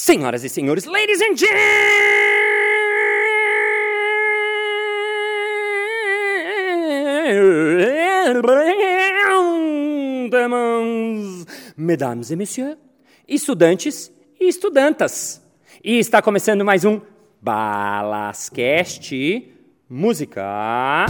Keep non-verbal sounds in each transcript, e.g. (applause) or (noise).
Senhoras e senhores, ladies and gentlemen, mesdames et messieurs, estudantes e estudantas. E está começando mais um Balascast Música.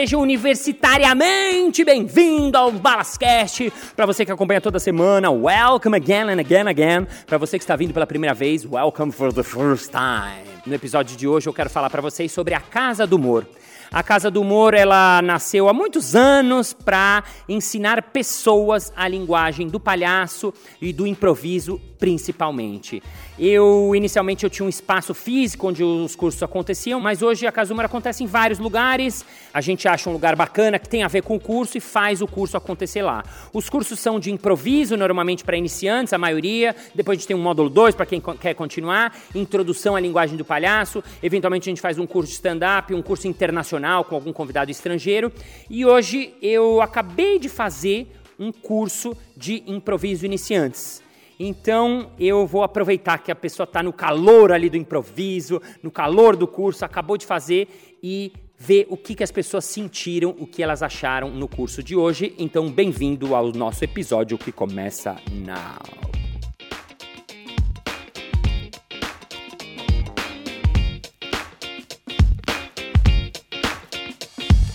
Seja universitariamente bem-vindo ao Balascast. Para você que acompanha toda semana, welcome again and again again. Para você que está vindo pela primeira vez, welcome for the first time. No episódio de hoje eu quero falar para vocês sobre a Casa do Humor. A Casa do Humor, ela nasceu há muitos anos para ensinar pessoas a linguagem do palhaço e do improviso, principalmente. Eu, inicialmente, eu tinha um espaço físico onde os cursos aconteciam, mas hoje a Humor acontece em vários lugares. A gente acha um lugar bacana que tem a ver com o curso e faz o curso acontecer lá. Os cursos são de improviso, normalmente para iniciantes, a maioria. Depois a gente tem um módulo 2 para quem quer continuar, introdução à linguagem do palhaço. Eventualmente a gente faz um curso de stand-up, um curso internacional com algum convidado estrangeiro. E hoje eu acabei de fazer um curso de improviso iniciantes. Então eu vou aproveitar que a pessoa está no calor ali do improviso, no calor do curso, acabou de fazer e ver o que, que as pessoas sentiram, o que elas acharam no curso de hoje. Então, bem-vindo ao nosso episódio que começa now.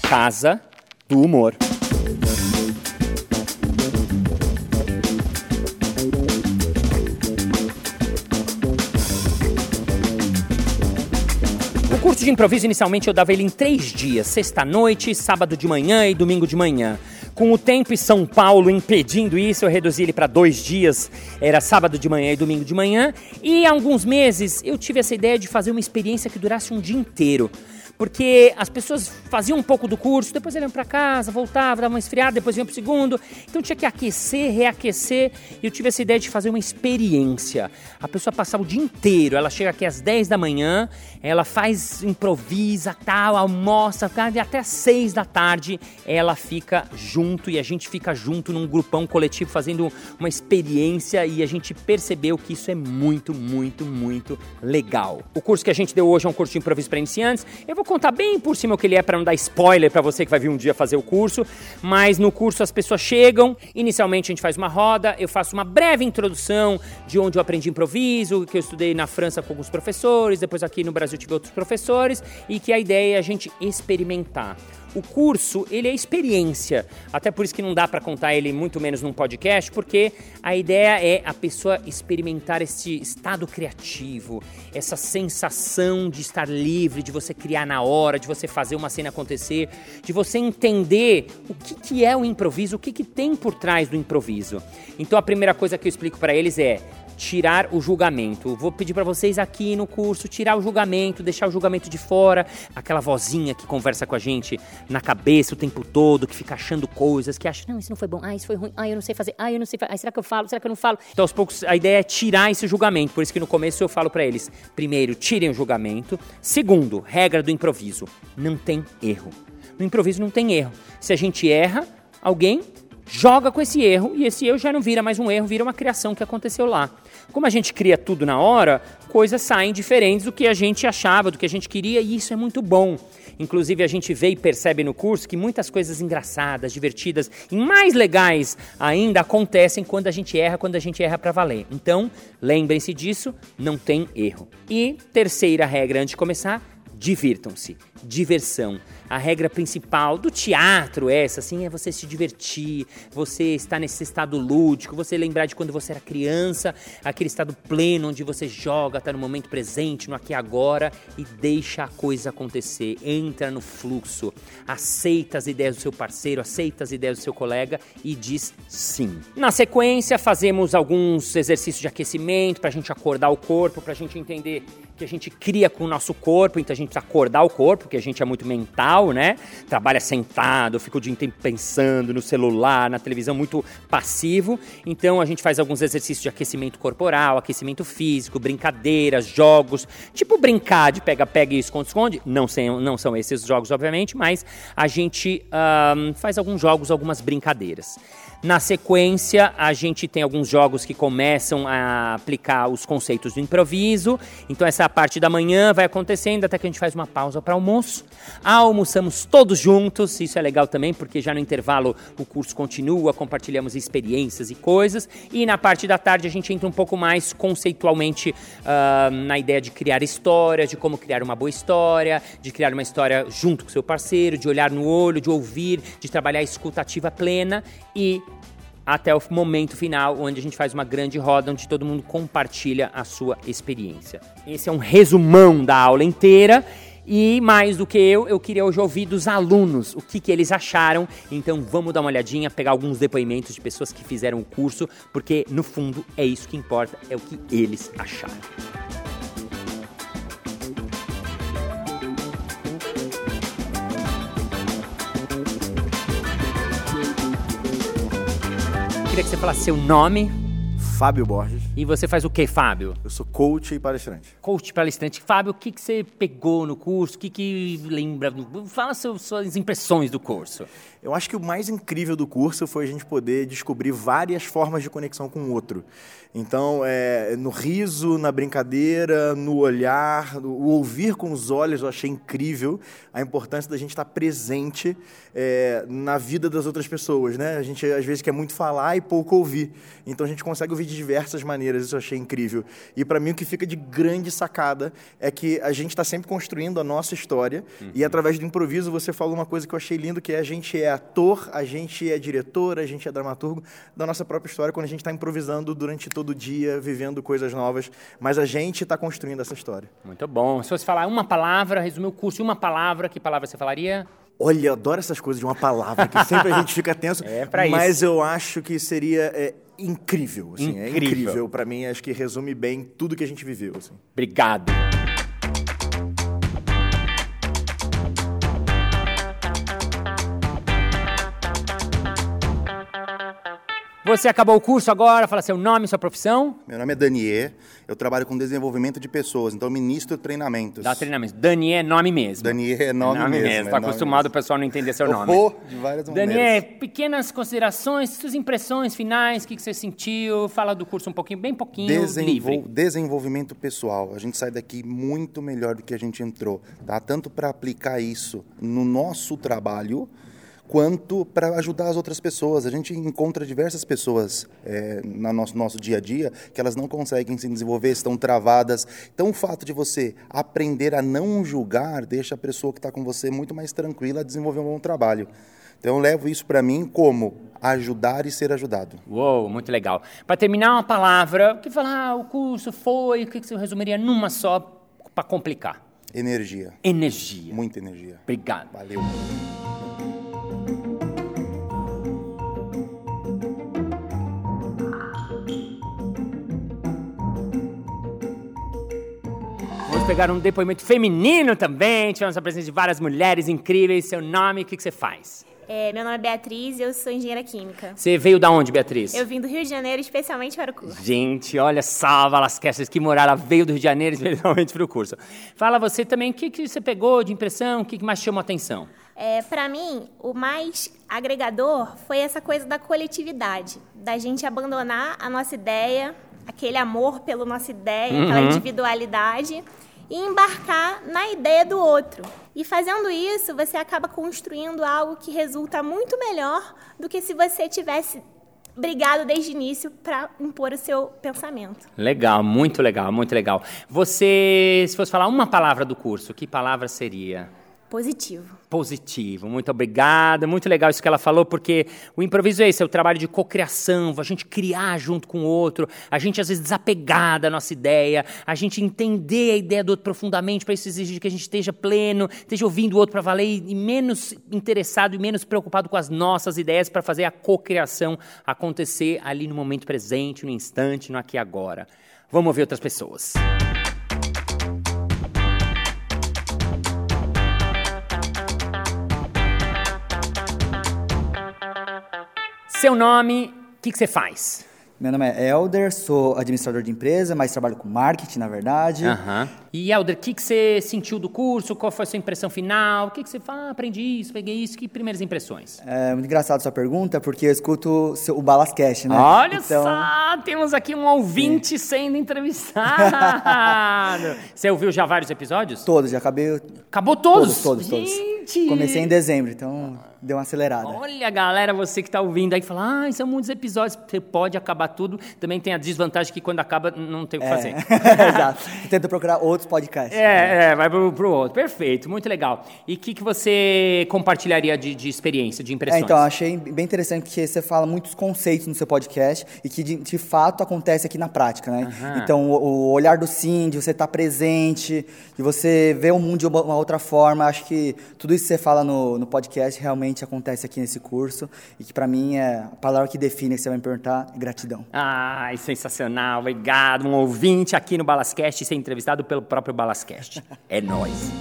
Casa do Humor. Curso de improviso inicialmente eu dava ele em três dias: sexta-noite, sábado de manhã e domingo de manhã. Com o tempo e São Paulo impedindo isso, eu reduzi ele para dois dias, era sábado de manhã e domingo de manhã. E há alguns meses eu tive essa ideia de fazer uma experiência que durasse um dia inteiro porque as pessoas faziam um pouco do curso, depois iam para casa, voltavam, davam uma esfriada, depois iam para o segundo. Então tinha que aquecer, reaquecer. E eu tive essa ideia de fazer uma experiência. A pessoa passava o dia inteiro, ela chega aqui às 10 da manhã, ela faz, improvisa, tal, almoça, e até às 6 da tarde ela fica junto e a gente fica junto num grupão coletivo fazendo uma experiência e a gente percebeu que isso é muito, muito, muito legal. O curso que a gente deu hoje é um curso de improviso para iniciantes. Eu vou vou contar bem por cima o que ele é para não dar spoiler para você que vai vir um dia fazer o curso, mas no curso as pessoas chegam, inicialmente a gente faz uma roda, eu faço uma breve introdução de onde eu aprendi improviso, que eu estudei na França com alguns professores, depois aqui no Brasil tive outros professores e que a ideia é a gente experimentar. O curso, ele é experiência. Até por isso que não dá para contar ele muito menos num podcast, porque a ideia é a pessoa experimentar esse estado criativo, essa sensação de estar livre, de você criar na hora, de você fazer uma cena acontecer, de você entender o que, que é o improviso, o que, que tem por trás do improviso. Então a primeira coisa que eu explico para eles é tirar o julgamento. Vou pedir para vocês aqui no curso tirar o julgamento, deixar o julgamento de fora, aquela vozinha que conversa com a gente na cabeça o tempo todo, que fica achando coisas, que acha, não, isso não foi bom, ah, isso foi ruim, ah, eu não sei fazer, ah, eu não sei fazer, ah, será que eu falo, será que eu não falo? Então, aos poucos, a ideia é tirar esse julgamento, por isso que no começo eu falo para eles, primeiro, tirem o julgamento, segundo, regra do improviso, não tem erro. No improviso não tem erro. Se a gente erra, alguém joga com esse erro e esse erro já não vira mais um erro, vira uma criação que aconteceu lá. Como a gente cria tudo na hora, coisas saem diferentes do que a gente achava, do que a gente queria, e isso é muito bom. Inclusive, a gente vê e percebe no curso que muitas coisas engraçadas, divertidas e mais legais ainda acontecem quando a gente erra, quando a gente erra para valer. Então, lembrem-se disso, não tem erro. E terceira regra antes de começar, divirtam-se. Diversão. A regra principal do teatro é essa, assim, é você se divertir, você estar nesse estado lúdico, você lembrar de quando você era criança, aquele estado pleno onde você joga, está no momento presente, no aqui e agora e deixa a coisa acontecer, entra no fluxo, aceita as ideias do seu parceiro, aceita as ideias do seu colega e diz sim. Na sequência, fazemos alguns exercícios de aquecimento para a gente acordar o corpo, para a gente entender que a gente cria com o nosso corpo, então a gente precisa acordar o corpo, porque a gente é muito mental, né? Trabalha sentado, fica o dia inteiro pensando no celular, na televisão, muito passivo. Então a gente faz alguns exercícios de aquecimento corporal, aquecimento físico, brincadeiras, jogos, tipo brincar de pega-pega e esconde-esconde. Não, não são esses jogos, obviamente, mas a gente um, faz alguns jogos, algumas brincadeiras. Na sequência, a gente tem alguns jogos que começam a aplicar os conceitos do improviso. Então, essa parte da manhã vai acontecendo até que a gente faz uma pausa para almoço. Almoçamos todos juntos, isso é legal também, porque já no intervalo o curso continua, compartilhamos experiências e coisas. E na parte da tarde, a gente entra um pouco mais conceitualmente uh, na ideia de criar história, de como criar uma boa história, de criar uma história junto com seu parceiro, de olhar no olho, de ouvir, de trabalhar a escutativa plena e até o momento final, onde a gente faz uma grande roda onde todo mundo compartilha a sua experiência. Esse é um resumão da aula inteira. E mais do que eu, eu queria hoje ouvir dos alunos o que, que eles acharam. Então vamos dar uma olhadinha, pegar alguns depoimentos de pessoas que fizeram o curso, porque no fundo é isso que importa, é o que eles acharam. Queria que você falasse seu nome. Fábio Borges. E você faz o que, Fábio? Eu sou coach e palestrante. Coach e palestrante. Fábio, o que, que você pegou no curso? O que, que lembra? Fala suas impressões do curso. Eu acho que o mais incrível do curso foi a gente poder descobrir várias formas de conexão com o outro. Então, é, no riso, na brincadeira, no olhar, no, o ouvir com os olhos, eu achei incrível a importância da gente estar presente é, na vida das outras pessoas. Né? A gente, às vezes, quer muito falar e pouco ouvir. Então, a gente consegue ouvir de diversas maneiras, isso eu achei incrível. E, para mim, o que fica de grande sacada é que a gente está sempre construindo a nossa história uhum. e, através do improviso, você falou uma coisa que eu achei lindo, que é a gente é ator, a gente é diretor, a gente é dramaturgo da nossa própria história quando a gente está improvisando durante todo o dia, vivendo coisas novas, mas a gente está construindo essa história. Muito bom. Se fosse falar uma palavra, resumir o curso em uma palavra, que palavra você falaria? Olha, eu adoro essas coisas de uma palavra, que sempre a gente fica tenso. (laughs) É para isso. Mas eu acho que seria é, incrível. Assim, incrível. É incrível. Para mim, acho que resume bem tudo que a gente viveu. Assim. Obrigado. Você acabou o curso agora, fala seu nome, sua profissão. Meu nome é Danier, eu trabalho com desenvolvimento de pessoas, então eu ministro treinamentos. Dá treinamentos. Danier é nome mesmo. Danier é nome, é nome mesmo. Está é acostumado mesmo. o pessoal não entender seu nome. Oh, de várias maneiras. Danier, pequenas considerações, suas impressões finais, o que, que você sentiu? Fala do curso um pouquinho, bem pouquinho, Desenvol livre. Desenvolvimento pessoal. A gente sai daqui muito melhor do que a gente entrou, tá? Tanto para aplicar isso no nosso trabalho, quanto para ajudar as outras pessoas. A gente encontra diversas pessoas é, no nosso, nosso dia a dia que elas não conseguem se desenvolver, estão travadas. Então, o fato de você aprender a não julgar deixa a pessoa que está com você muito mais tranquila a desenvolver um bom trabalho. Então, eu levo isso para mim como ajudar e ser ajudado. Uou, muito legal. Para terminar, uma palavra, que falar, ah, o curso foi, o que você resumiria numa só para complicar? Energia. Energia. Muita energia. Obrigado. Valeu. Pegar um depoimento feminino também. Tivemos a presença de várias mulheres incríveis. Seu nome, o que, que você faz? É, meu nome é Beatriz e eu sou engenheira química. Você veio da onde, Beatriz? Eu vim do Rio de Janeiro especialmente para o curso. Gente, olha salva as Lasquestas que morar, ela veio do Rio de Janeiro (laughs) especialmente para o curso. Fala você também, o que, que você pegou de impressão, o que, que mais chamou a atenção? É, para mim, o mais agregador foi essa coisa da coletividade, da gente abandonar a nossa ideia, aquele amor pela nossa ideia, uhum. aquela individualidade e embarcar na ideia do outro. E fazendo isso, você acaba construindo algo que resulta muito melhor do que se você tivesse brigado desde o início para impor o seu pensamento. Legal, muito legal, muito legal. Você, se fosse falar uma palavra do curso, que palavra seria? Positivo. Positivo, muito obrigada. Muito legal isso que ela falou, porque o improviso é esse, é o trabalho de cocriação, a gente criar junto com o outro, a gente às vezes desapegar da nossa ideia, a gente entender a ideia do outro profundamente, para isso exigir que a gente esteja pleno, esteja ouvindo o outro para valer e menos interessado e menos preocupado com as nossas ideias para fazer a cocriação acontecer ali no momento presente, no instante, no aqui e agora. Vamos ouvir outras pessoas. Seu nome, o que, que você faz? Meu nome é Elder, sou administrador de empresa, mas trabalho com marketing, na verdade. Aham. E Helder, o que, que você sentiu do curso? Qual foi a sua impressão final? O que, que você fala? Ah, aprendi isso, peguei isso. Que primeiras impressões? É muito engraçado sua pergunta, porque eu escuto o seu- o Balascast, né? Olha Então, só, temos aqui um ouvinte sendo entrevistado. (laughs) você ouviu já vários episódios? Todos, já acabei. Acabou todos? Todos, todos, todos. Gente! Comecei em dezembro, então deu uma acelerada. Olha, galera, você que está ouvindo aí, fala, ah, são muitos episódios, você pode acabar tudo. Também tem a desvantagem que quando acaba, não tem o que fazer. (laughs) Exato. Tento procurar outros podcasts. É, é, vai pro, pro outro. Perfeito, muito legal. E o que, que você compartilharia de, de experiência, de É, impressões? então, eu achei bem interessante porque você fala muitos conceitos no seu podcast e que de, de fato acontece aqui na prática, né? Então, o, o olhar do sim, de você estar presente, de você ver o mundo de uma, uma outra forma, acho que tudo isso que você fala no, no podcast realmente acontece aqui nesse curso e que pra mim é a palavra que define, que você vai me perguntar, é gratidão. Ai, sensacional, obrigado. Um ouvinte aqui no Balascast ser entrevistado pelo próprio Balascast. (laughs) É nóis.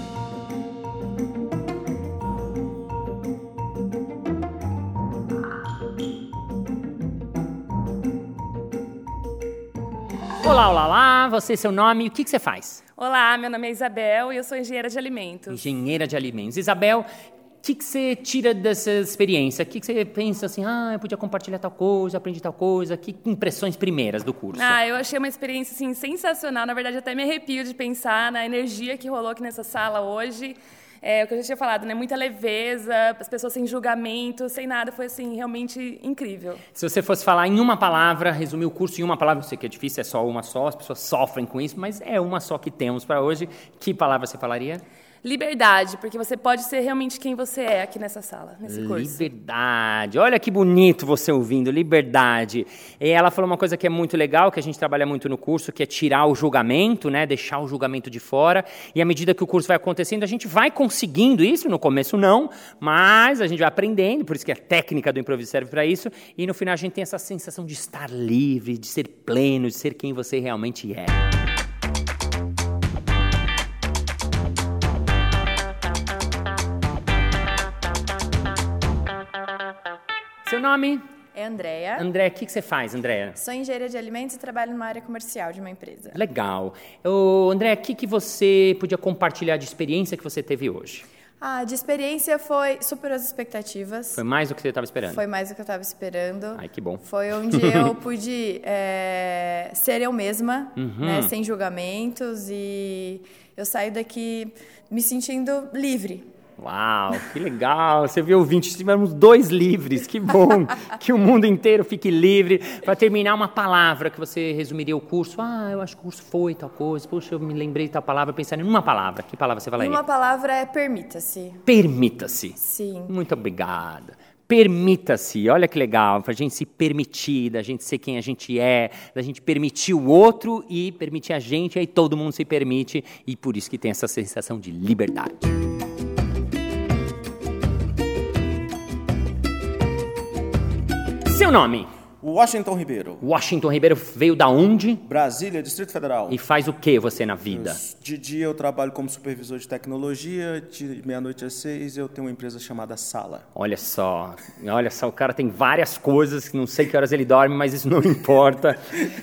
Olá, olá, olá. Você, seu nome, o que, que você faz? Olá, meu nome é Isabel e eu sou engenheira de alimentos. Engenheira de alimentos. Isabel, que, que você tira dessa experiência? O que, que você pensa assim, ah, eu podia compartilhar tal coisa, aprendi tal coisa? Que impressões primeiras do curso? Ah, eu achei uma experiência assim, sensacional. Na verdade, até me arrepio de pensar na energia que rolou aqui nessa sala hoje. É, o que eu já tinha falado, né? Muita leveza, as pessoas sem julgamento, sem nada. Foi, assim, realmente incrível. Se você fosse falar em uma palavra, resumir o curso em uma palavra, eu sei que é difícil, é só uma só, as pessoas sofrem com isso, mas é uma só que temos para hoje. Que palavra você falaria? Liberdade, porque você pode ser realmente quem você é aqui nessa sala, nesse curso. Liberdade. Olha que bonito você ouvindo, liberdade. E ela falou uma coisa que é muito legal, que a gente trabalha muito no curso, que é tirar o julgamento, né? Deixar o julgamento de fora. E à medida que o curso vai acontecendo, a gente vai conseguindo isso. No começo não, mas a gente vai aprendendo, por isso que a técnica do improviso serve para isso. E no final a gente tem essa sensação de estar livre, de ser pleno, de ser quem você realmente é. Nome? É Andréia. André, o que, que você faz, André? Sou engenheira de alimentos e trabalho numa área comercial de uma empresa. Legal. Ô, André, o que, que você podia compartilhar de experiência que você teve hoje? Ah, de experiência foi superou as expectativas. Foi mais do que você estava esperando? Foi mais do que eu estava esperando. Ai, que bom. Foi onde eu (laughs) pude é, ser eu mesma, Uhum. né, sem julgamentos e eu saí daqui me sentindo livre. Uau, que legal. Você viu, ouvintes, tivemos dois livres. Que bom. (laughs) que o mundo inteiro fique livre. Para terminar, uma palavra que você resumiria o curso. Ah, eu acho que o curso foi tal coisa. Poxa, eu me lembrei de tal palavra. Pensando em uma palavra. Que palavra você falaria? uma palavra é permita-se. Permita-se. Sim. Muito obrigada. Permita-se, olha que legal, para a gente se permitir, da gente ser quem a gente é, da gente permitir o outro e permitir a gente, aí todo mundo se permite, e por isso que tem essa sensação de liberdade. Seu nome? Washington Ribeiro, Washington Ribeiro veio da onde Brasília, Distrito Federal. e faz o que você na vida? De dia eu trabalho como supervisor de tecnologia, de meia-noite às seis eu tenho uma empresa chamada Sala. Olha só, olha só, o cara tem várias coisas, que não sei que horas ele dorme, mas isso não (laughs) importa.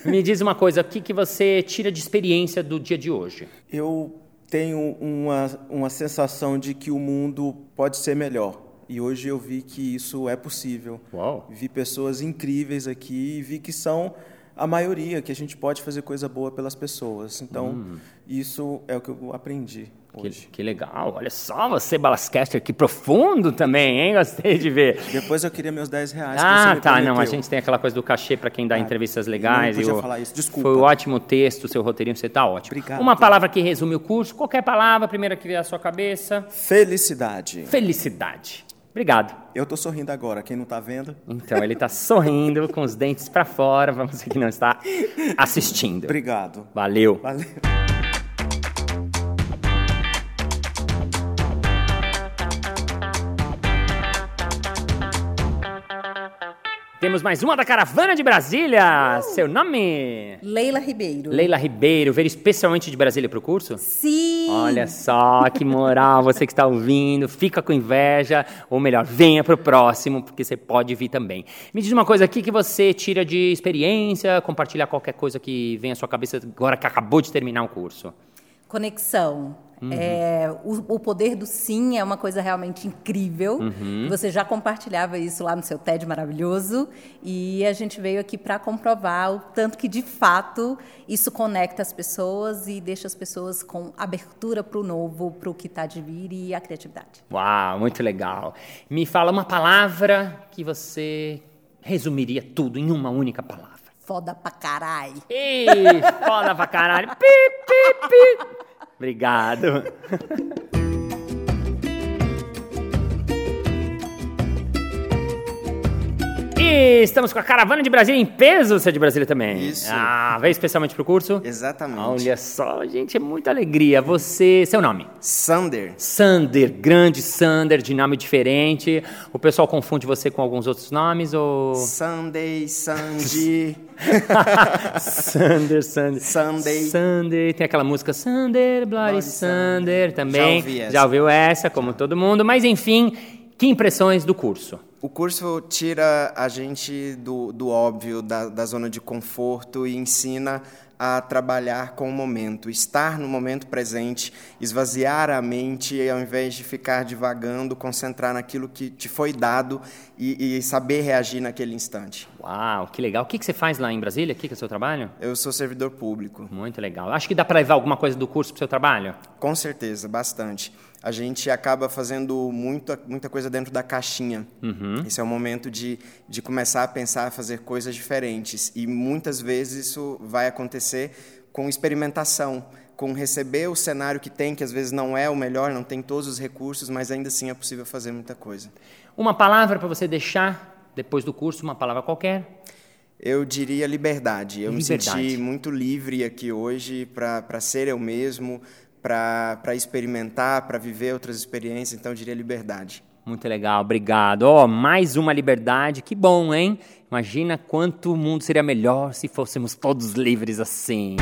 Me diz uma coisa, o que, que você tira de experiência do dia de hoje? Eu tenho uma, uma sensação de que o mundo pode ser melhor. E hoje eu vi que isso é possível. Uau. Vi pessoas incríveis aqui e vi que são a maioria, que a gente pode fazer coisa boa pelas pessoas. Então, isso é o que eu aprendi Que, hoje. que legal, olha só você, Balascaster, que profundo também, hein? Gostei de ver. Depois eu queria meus 10 reais. Ah, tá, não, a gente tem aquela coisa do cachê para quem dá entrevistas legais. não podia falar isso, desculpa. Foi um ótimo texto, seu roteirinho, você tá ótimo. Obrigado. Uma palavra que resume o curso, qualquer palavra, primeira que vier à sua cabeça. Felicidade. Felicidade. Obrigado. Eu tô sorrindo agora, quem não tá vendo? Então, ele está sorrindo com os dentes para fora, você que não está (laughs) assistindo. Obrigado. Valeu. Valeu. Temos mais uma da Caravana de Brasília. Seu nome? Leila Ribeiro. Leila Ribeiro. Veio especialmente de Brasília para o curso? Sim, Olha só que moral, (laughs) você que está ouvindo, fica com inveja, ou melhor, venha para o próximo, porque você pode vir também. Me diz uma coisa aqui que você tira de experiência, compartilhar qualquer coisa que vem à sua cabeça agora que acabou de terminar o curso. Conexão. É, o, o poder do sim é uma coisa realmente incrível. Você já compartilhava isso lá no seu TED maravilhoso. E a gente veio aqui para comprovar o tanto que, de fato, isso conecta as pessoas e deixa as pessoas com abertura para o novo, para o que está de vir e a criatividade. Uau, muito legal. Me fala uma palavra que você resumiria tudo em uma única palavra. Foda pra caralho. Ih, foda pra caralho. Pi, pi, pi. Obrigado. (laughs) estamos com a caravana de Brasília em peso, você é de Brasília também. Isso. Ah, veio especialmente pro curso? Exatamente. Olha só, gente, é muita alegria. Você, seu nome? Sander. Sander, grande Sander, de nome diferente. O pessoal confunde você com alguns outros nomes ou... Sunday, Sandy. (laughs) Sander, Sander. Sunday. Sander, tem aquela música Sander, Bloody Bloody Sander Sander. também. Já ouvi essa. Já ouviu essa, como todo mundo. Mas enfim, que impressões do curso? O curso tira a gente do, do óbvio, da, da zona de conforto e ensina a trabalhar com o momento, estar no momento presente, esvaziar a mente e, ao invés de ficar divagando, concentrar naquilo que te foi dado e, e saber reagir naquele instante. Uau, que legal. O que que você faz lá em Brasília? O que que é o seu trabalho? Eu sou servidor público. Muito legal. Acho que dá para levar alguma coisa do curso para o seu trabalho? Com certeza, bastante. A gente acaba fazendo muita, muita coisa dentro da caixinha. Esse é o momento de, de começar a pensar, a fazer coisas diferentes. E muitas vezes isso vai acontecer com experimentação, com receber o cenário que tem, que às vezes não é o melhor, não tem todos os recursos, mas ainda assim é possível fazer muita coisa. Uma palavra para você deixar depois do curso, uma palavra qualquer. Eu diria liberdade. Eu me Liberdade. senti muito livre aqui hoje para ser eu mesmo, para experimentar, para viver outras experiências, então eu diria liberdade. Muito legal, obrigado. Ó, mais uma liberdade, que bom, hein? Imagina quanto o mundo seria melhor se fôssemos todos livres assim.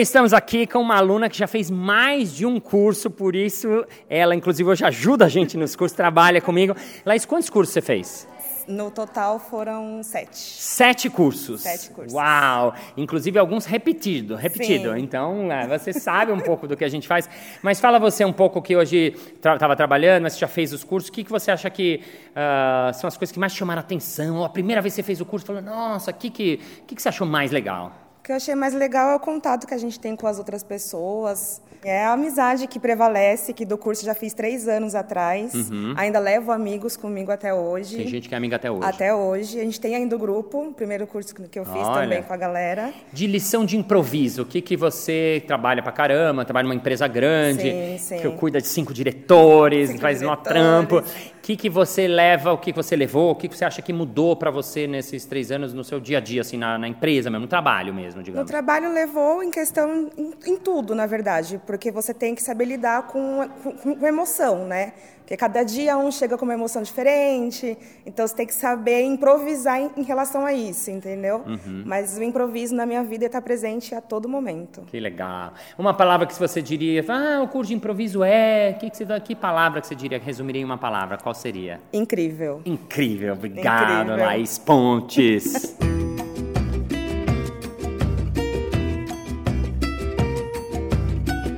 Estamos aqui com uma aluna que já fez mais de um curso, por isso ela, inclusive, hoje ajuda a gente nos cursos, trabalha comigo. Laís, quantos cursos você fez? No total foram sete. Sete cursos. Sete cursos. Uau! Inclusive alguns repetido, repetido. Sim. Então, é, você sabe um pouco do que a gente faz. Mas fala você um pouco que hoje estava trabalhando, mas você já fez os cursos. O que, que você acha que ah, são as coisas que mais chamaram a atenção? Ou a primeira vez que você fez o curso, falou, nossa, o que, que, que, que você achou mais legal? O que eu achei mais legal é o contato que a gente tem com as outras pessoas. É a amizade que prevalece, que do curso já fiz três anos atrás. Ainda levo amigos comigo até hoje. Uhum. Tem gente que é amiga até hoje. Até hoje. A gente tem ainda o grupo, o primeiro curso que eu fiz Olha. também com a galera. De lição de improviso, o que, que você trabalha pra caramba, trabalha numa empresa grande, Sim, sim. que cuida de cinco diretores, Cinco faz diretores. trampo. O que, que você leva, o que, que você levou, o que, que você acha que mudou pra você nesses três anos no seu dia a dia, assim, na, na empresa mesmo, no trabalho mesmo, digamos? trabalho levou em questão em, em tudo, na verdade, porque você tem que saber lidar com, com, com emoção, né? Porque cada dia um chega com uma emoção diferente, então você tem que saber improvisar em, em relação a isso, entendeu? Mas o improviso na minha vida está presente a todo momento. Que legal. Uma palavra que você diria, ah, o curso de improviso é, que, que, você, que palavra que você diria, que resumiria em uma palavra, qual seria? Incrível. Incrível, obrigado, Incrível. Laís Pontes. (laughs)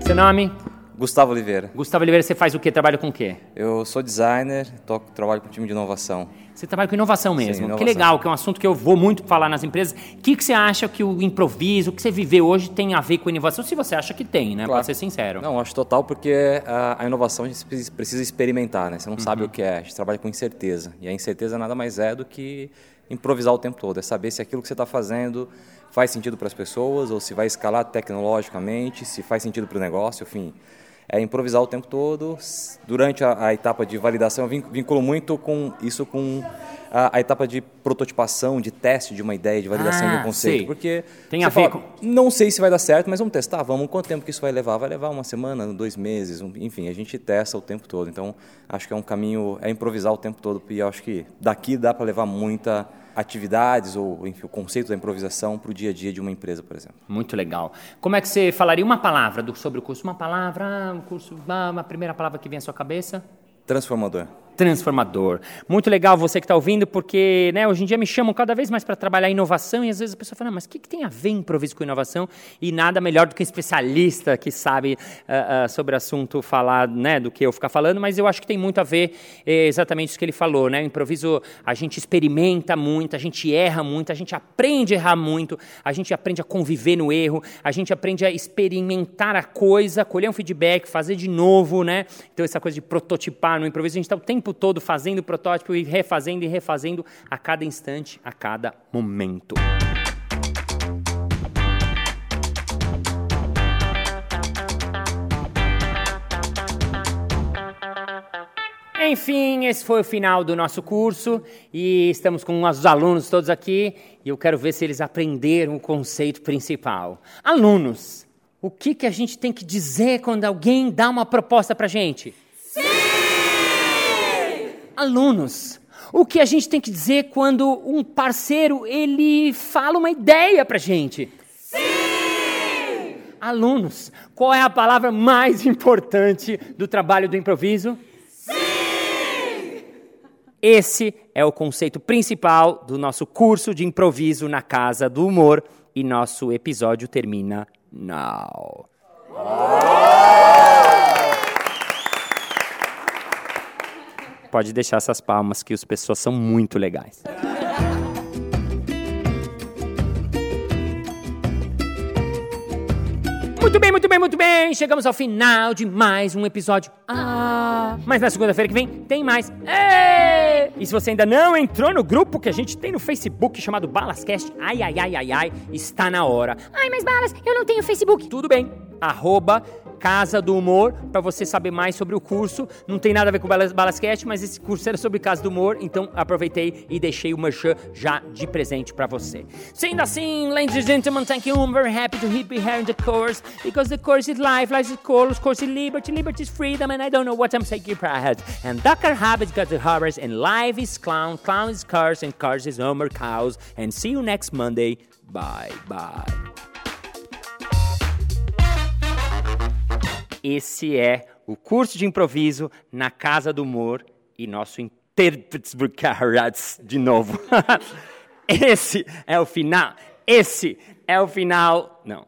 Seu nome? Gustavo Oliveira. Gustavo Oliveira, você faz o quê? Trabalha com o quê? Eu sou designer, toco, trabalho com um time de inovação. Você trabalha com inovação mesmo. Sim, Que inovação. legal, que é um assunto que eu vou muito falar nas empresas. O que, que você acha que o improviso, o que você viveu hoje tem a ver com inovação? Se você acha que tem, né? Claro. Pode ser sincero. Não, acho total porque a, a inovação a gente precisa- precisa experimentar, né? Você não sabe o que é, a gente trabalha com incerteza. E a incerteza nada mais é do que improvisar o tempo todo, é saber se aquilo que você está fazendo faz sentido para as pessoas ou se vai escalar tecnologicamente, se faz sentido para o negócio, enfim. É improvisar o tempo todo. Durante a, a etapa de validação, eu vin- vinculo muito com isso com a, a etapa de prototipação, de teste de uma ideia, de validação Ah, de um conceito. sei. Porque Tem a ver fala, Não sei se vai dar certo, mas vamos testar, vamos. Quanto tempo que isso vai levar? Vai levar uma semana, dois meses, um- enfim, a gente testa o tempo todo. Então, acho que é um caminho, é improvisar o tempo todo, e eu acho que daqui dá para levar muita atividades ou enfim, o conceito da improvisação para o dia a dia de uma empresa, por exemplo. Muito legal. Como é que você falaria uma palavra do- sobre o curso? Uma palavra, ah, um curso, ah, uma primeira palavra que vem à sua cabeça? Transformador. Transformador. Muito legal você que está ouvindo, porque né, hoje em dia me chamam cada vez mais para trabalhar inovação e às vezes a pessoa fala, "Ah, mas o que, que tem a ver improviso com inovação? E nada melhor do que um especialista que sabe ah, ah, sobre o assunto falar né, do que eu ficar falando, mas eu acho que tem muito a ver eh, exatamente isso que ele falou. Né? O improviso, a gente experimenta muito, a gente erra muito, a gente aprende a errar muito, a gente aprende a conviver no erro, a gente aprende a experimentar a coisa, colher um feedback, fazer de novo, né? Então essa coisa de prototipar no improviso, a gente está o tempo todo fazendo protótipo e refazendo e refazendo a cada instante, a cada momento. Enfim, esse foi o final do nosso curso e estamos com os alunos todos aqui e eu quero ver se eles aprenderam o conceito principal. Alunos, o que, que a gente tem que dizer quando alguém dá uma proposta para gente? Sim! Alunos, o que a gente tem que dizer quando um parceiro ele fala uma ideia para gente? Sim! Alunos, qual é a palavra mais importante do trabalho do improviso? Esse é o conceito principal do nosso curso de improviso na Casa do Humor e nosso episódio termina now. Pode deixar essas palmas que as pessoas são muito legais. Muito bem, muito bem, muito bem. Chegamos ao final de mais um episódio. Ah, mas na segunda-feira que vem tem mais. Ê! E se você ainda não entrou no grupo que a gente tem no Facebook chamado Balascast, ai, ai, ai, ai, ai, está na hora. Ai, mas Balas, eu não tenho Facebook. Tudo bem. Arroba Casa do Humor, para você saber mais sobre o curso. Não tem nada a ver com o Balas- Balascast, mas esse curso era sobre Casa do Humor, então aproveitei e deixei o merchan já de presente para você. Sendo assim, ladies and gentlemen, thank you. I'm very happy to be here in the course, because the course is life, life is course, course is liberty, liberty is freedom, and I don't know what I'm saying pride. And Dr. Habit got the horrors, and life is clown, clown is curse, and curse is Homer cows. And see you next Monday. Bye, bye. Esse é o curso de improviso na Casa do Humor e nosso intérprete de novo. (laughs) Esse é o final. Esse é o final. Não.